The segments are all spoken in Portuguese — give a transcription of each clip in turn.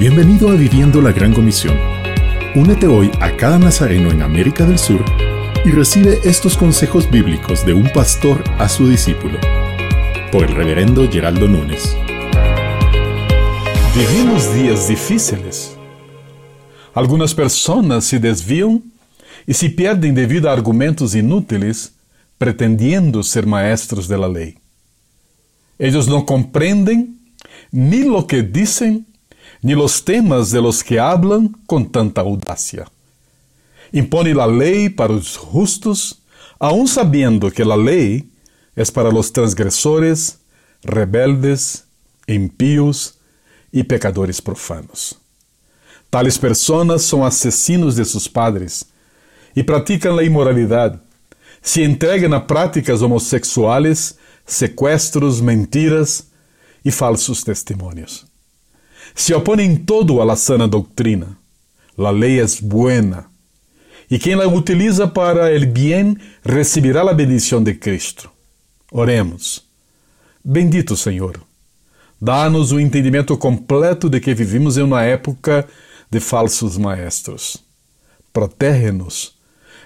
Bienvenido a Viviendo la Gran Comisión. Únete hoy a cada nazareno en América del Sur y recibe estos consejos bíblicos de un pastor a su discípulo. Por el reverendo Geraldo Núñez. Vivimos días difíciles. Algunas personas se desvían y se pierden debido a argumentos inútiles pretendiendo ser maestros de la ley. Ellos no comprenden ni lo que dicen ni los temas de los que hablan con tanta audacia. Impone la ley para los justos, aun sabiendo que la ley es para los transgresores, rebeldes, impíos y pecadores profanos. Tales personas son asesinos de sus padres y practican la inmoralidad. Se entregan a práticas homosexuales, secuestros, mentiras y falsos testimonios. Se oponem todo a la sana doutrina. La lei é buena. E quem la utiliza para el bien recibirá la bendición de Cristo. Oremos. Bendito Senhor, dá-nos o entendimento completo de que vivimos em uma época de falsos maestros. Protege-nos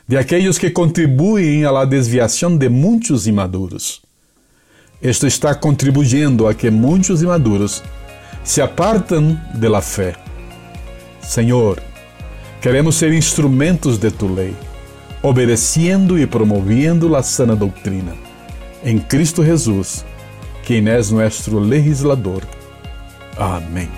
de aqueles que contribuem à la desviação de muitos imaduros. Isto está contribuindo a que muitos imaduros se apartam de la fé. Senhor, queremos ser instrumentos de tu lei, obedecendo e promovendo a sana doutrina. Em Cristo Jesus, quem és nosso legislador. Amém.